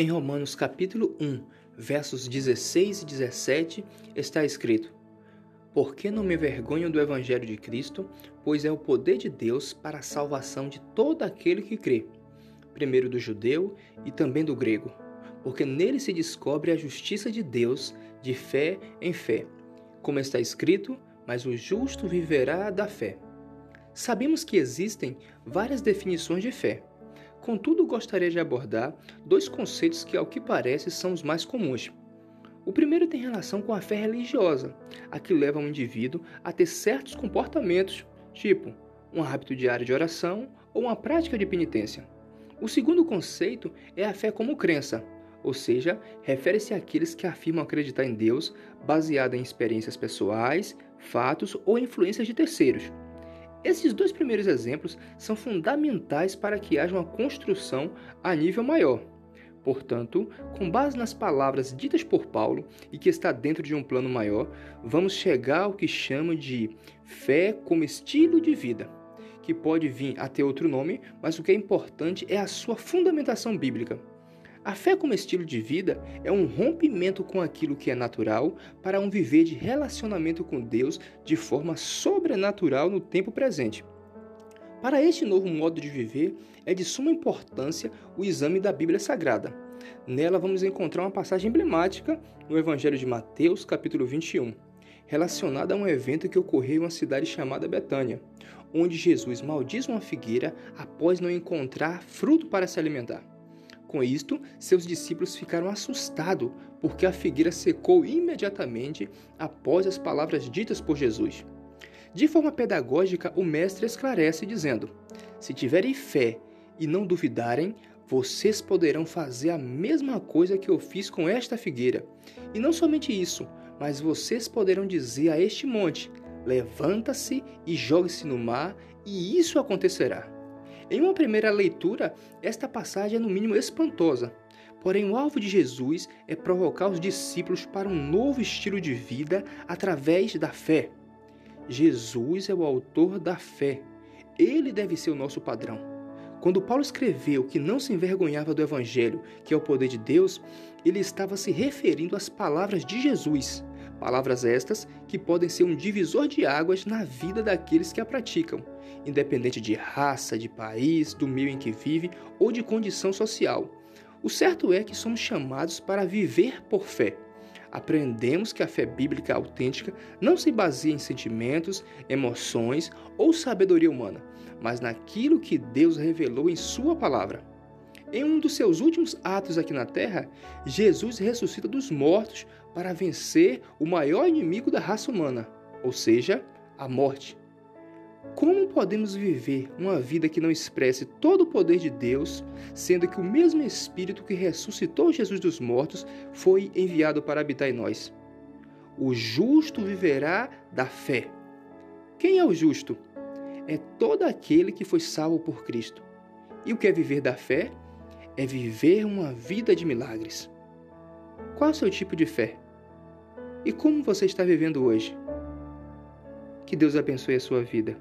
Em Romanos capítulo 1, versos 16 e 17, está escrito: Porque não me vergonho do evangelho de Cristo, pois é o poder de Deus para a salvação de todo aquele que crê, primeiro do judeu e também do grego, porque nele se descobre a justiça de Deus de fé em fé, como está escrito: Mas o justo viverá da fé. Sabemos que existem várias definições de fé. Contudo, gostaria de abordar dois conceitos que, ao que parece, são os mais comuns. O primeiro tem relação com a fé religiosa, a que leva um indivíduo a ter certos comportamentos, tipo um hábito diário de oração ou uma prática de penitência. O segundo conceito é a fé como crença, ou seja, refere-se àqueles que afirmam acreditar em Deus baseada em experiências pessoais, fatos ou influências de terceiros. Esses dois primeiros exemplos são fundamentais para que haja uma construção a nível maior. Portanto, com base nas palavras ditas por Paulo e que está dentro de um plano maior, vamos chegar ao que chama de fé como estilo de vida, que pode vir a ter outro nome, mas o que é importante é a sua fundamentação bíblica. A fé como estilo de vida é um rompimento com aquilo que é natural para um viver de relacionamento com Deus de forma sobrenatural no tempo presente. Para este novo modo de viver, é de suma importância o exame da Bíblia Sagrada. Nela vamos encontrar uma passagem emblemática no Evangelho de Mateus, capítulo 21, relacionada a um evento que ocorreu em uma cidade chamada Betânia, onde Jesus maldiz uma figueira após não encontrar fruto para se alimentar. Com isto, seus discípulos ficaram assustados, porque a figueira secou imediatamente após as palavras ditas por Jesus. De forma pedagógica, o mestre esclarece dizendo: Se tiverem fé e não duvidarem, vocês poderão fazer a mesma coisa que eu fiz com esta figueira. E não somente isso, mas vocês poderão dizer a este monte: Levanta-se e jogue-se no mar, e isso acontecerá. Em uma primeira leitura, esta passagem é no mínimo espantosa. Porém, o alvo de Jesus é provocar os discípulos para um novo estilo de vida através da fé. Jesus é o autor da fé. Ele deve ser o nosso padrão. Quando Paulo escreveu que não se envergonhava do Evangelho, que é o poder de Deus, ele estava se referindo às palavras de Jesus. Palavras estas que podem ser um divisor de águas na vida daqueles que a praticam, independente de raça, de país, do meio em que vive ou de condição social. O certo é que somos chamados para viver por fé. Aprendemos que a fé bíblica autêntica não se baseia em sentimentos, emoções ou sabedoria humana, mas naquilo que Deus revelou em Sua palavra. Em um dos seus últimos atos aqui na terra, Jesus ressuscita dos mortos para vencer o maior inimigo da raça humana, ou seja, a morte. Como podemos viver uma vida que não expresse todo o poder de Deus, sendo que o mesmo Espírito que ressuscitou Jesus dos mortos foi enviado para habitar em nós? O justo viverá da fé. Quem é o justo? É todo aquele que foi salvo por Cristo. E o que é viver da fé? É viver uma vida de milagres. Qual é o seu tipo de fé? E como você está vivendo hoje? Que Deus abençoe a sua vida.